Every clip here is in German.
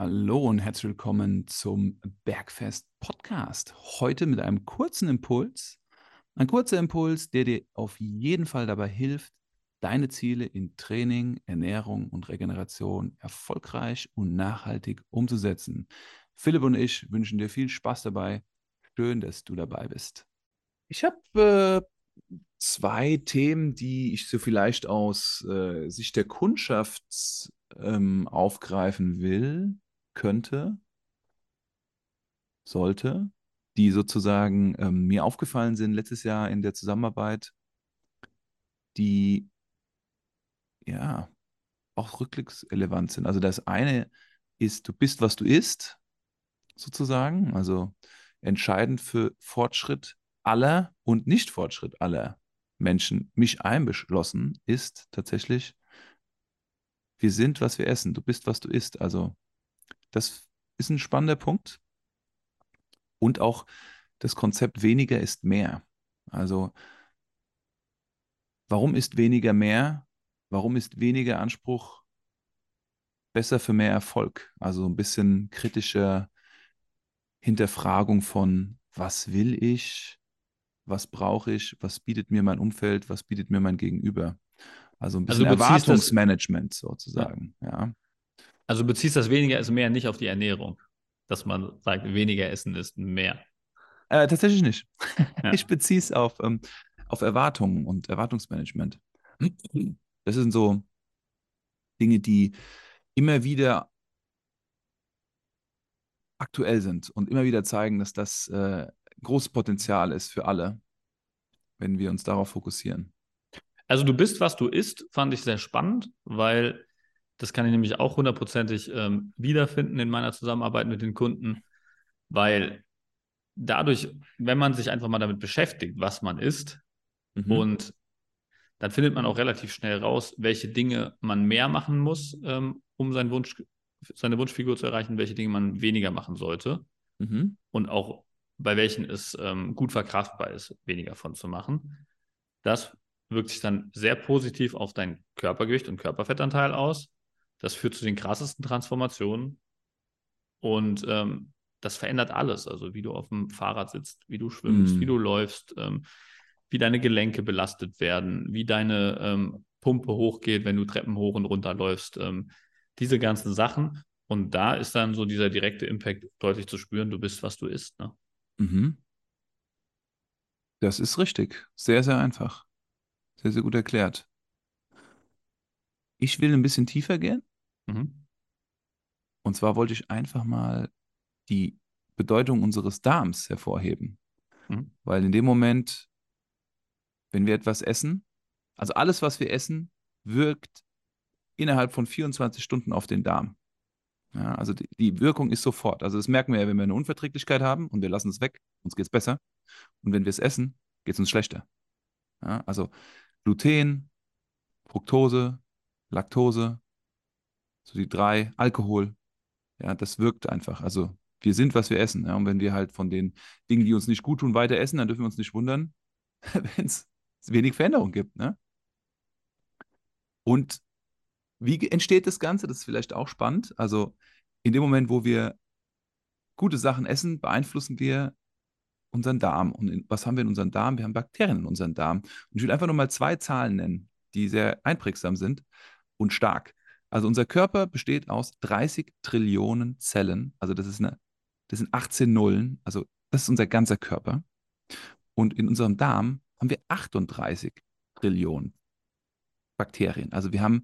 Hallo und herzlich willkommen zum Bergfest Podcast. Heute mit einem kurzen Impuls. Ein kurzer Impuls, der dir auf jeden Fall dabei hilft, deine Ziele in Training, Ernährung und Regeneration erfolgreich und nachhaltig umzusetzen. Philipp und ich wünschen dir viel Spaß dabei. Schön, dass du dabei bist. Ich habe äh, zwei Themen, die ich so vielleicht aus äh, Sicht der Kundschaft ähm, aufgreifen will, könnte, sollte, die sozusagen ähm, mir aufgefallen sind letztes Jahr in der Zusammenarbeit, die ja auch rückblicksrelevant sind. Also das eine ist, du bist, was du isst, sozusagen. Also entscheidend für Fortschritt aller und Nicht-Fortschritt aller Menschen, mich einbeschlossen, ist tatsächlich, wir sind, was wir essen. Du bist, was du isst. Also das ist ein spannender Punkt. Und auch das Konzept weniger ist mehr. Also warum ist weniger mehr? Warum ist weniger Anspruch besser für mehr Erfolg? Also ein bisschen kritische Hinterfragung von, was will ich? Was brauche ich? Was bietet mir mein Umfeld? Was bietet mir mein Gegenüber? Also ein bisschen also Erwartungsmanagement sozusagen. Ja. ja. Also du beziehst das weniger ist mehr nicht auf die Ernährung, dass man sagt, weniger essen ist mehr. Äh, tatsächlich nicht. Ja. Ich beziehe es auf, ähm, auf Erwartungen und Erwartungsmanagement. Das sind so Dinge, die immer wieder aktuell sind und immer wieder zeigen, dass das äh, großes Potenzial ist für alle, wenn wir uns darauf fokussieren. Also du bist, was du isst, fand ich sehr spannend, weil das kann ich nämlich auch hundertprozentig ähm, wiederfinden in meiner Zusammenarbeit mit den Kunden, weil dadurch, wenn man sich einfach mal damit beschäftigt, was man isst, mhm. und dann findet man auch relativ schnell raus, welche Dinge man mehr machen muss, ähm, um seinen Wunsch, seine Wunschfigur zu erreichen, welche Dinge man weniger machen sollte. Mhm. Und auch bei welchen es ähm, gut verkraftbar ist, weniger von zu machen. Das wirkt sich dann sehr positiv auf dein Körpergewicht und Körperfettanteil aus. Das führt zu den krassesten Transformationen und ähm, das verändert alles. Also wie du auf dem Fahrrad sitzt, wie du schwimmst, mm. wie du läufst, ähm, wie deine Gelenke belastet werden, wie deine ähm, Pumpe hochgeht, wenn du Treppen hoch und runter läufst. Ähm, diese ganzen Sachen. Und da ist dann so dieser direkte Impact deutlich zu spüren, du bist, was du isst. Ne? Mhm. Das ist richtig. Sehr, sehr einfach. Sehr, sehr gut erklärt. Ich will ein bisschen tiefer gehen. Mhm. Und zwar wollte ich einfach mal die Bedeutung unseres Darms hervorheben. Mhm. Weil in dem Moment, wenn wir etwas essen, also alles, was wir essen, wirkt innerhalb von 24 Stunden auf den Darm. Ja, also die, die, Wirkung ist sofort. Also das merken wir ja, wenn wir eine Unverträglichkeit haben und wir lassen es weg, uns geht es besser. Und wenn wir es essen, geht es uns schlechter. Ja, also Gluten, Fructose, Laktose, so die drei, Alkohol, ja, das wirkt einfach. Also wir sind, was wir essen. Ja, und wenn wir halt von den Dingen, die uns nicht gut tun, weiter essen, dann dürfen wir uns nicht wundern, wenn es wenig Veränderung gibt. Ne? Und wie entsteht das Ganze? Das ist vielleicht auch spannend. Also in dem Moment, wo wir gute Sachen essen, beeinflussen wir unseren Darm. Und in, was haben wir in unserem Darm? Wir haben Bakterien in unserem Darm. Und ich will einfach nur mal zwei Zahlen nennen, die sehr einprägsam sind und stark. Also unser Körper besteht aus 30 Trillionen Zellen. Also das ist eine, das sind 18 Nullen. Also das ist unser ganzer Körper. Und in unserem Darm haben wir 38 Trillionen Bakterien. Also wir haben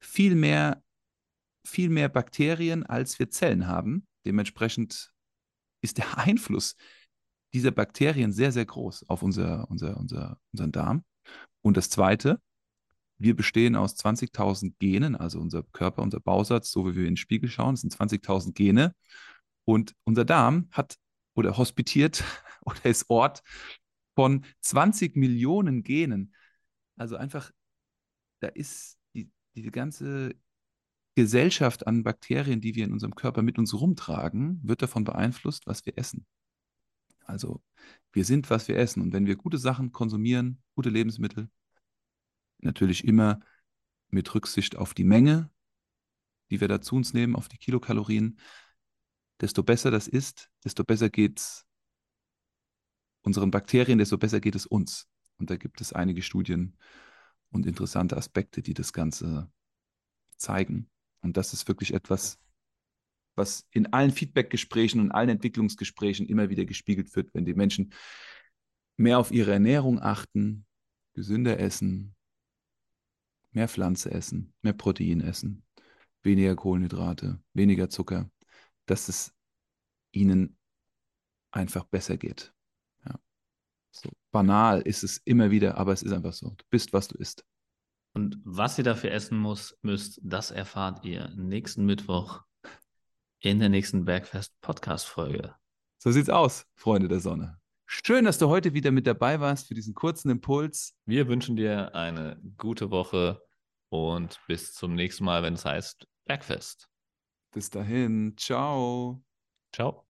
viel mehr, viel mehr Bakterien, als wir Zellen haben. Dementsprechend ist der Einfluss dieser Bakterien sehr, sehr groß auf unser, unser, unser, unseren Darm. Und das Zweite, wir bestehen aus 20.000 Genen, also unser Körper, unser Bausatz, so wie wir in den Spiegel schauen, sind 20.000 Gene. Und unser Darm hat oder hospitiert oder ist Ort von 20 Millionen Genen. Also einfach, da ist die, diese ganze Gesellschaft an Bakterien, die wir in unserem Körper mit uns rumtragen, wird davon beeinflusst, was wir essen. Also wir sind, was wir essen. Und wenn wir gute Sachen konsumieren, gute Lebensmittel, natürlich immer mit Rücksicht auf die Menge, die wir da zu uns nehmen, auf die Kilokalorien, desto besser das ist, desto besser geht es unseren Bakterien, desto besser geht es uns. Und da gibt es einige Studien und interessante Aspekte, die das Ganze zeigen. Und das ist wirklich etwas, was in allen Feedbackgesprächen und allen Entwicklungsgesprächen immer wieder gespiegelt wird, wenn die Menschen mehr auf ihre Ernährung achten, gesünder essen, mehr Pflanze essen, mehr Protein essen, weniger Kohlenhydrate, weniger Zucker, dass es ihnen einfach besser geht. Ja. So banal ist es immer wieder, aber es ist einfach so. Du bist, was du isst. Und was ihr dafür essen muss, müsst, das erfahrt ihr nächsten Mittwoch in der nächsten Bergfest Podcast Folge. So sieht's aus, Freunde der Sonne. Schön, dass du heute wieder mit dabei warst für diesen kurzen Impuls. Wir wünschen dir eine gute Woche und bis zum nächsten Mal, wenn es heißt Bergfest. Bis dahin, ciao. Ciao.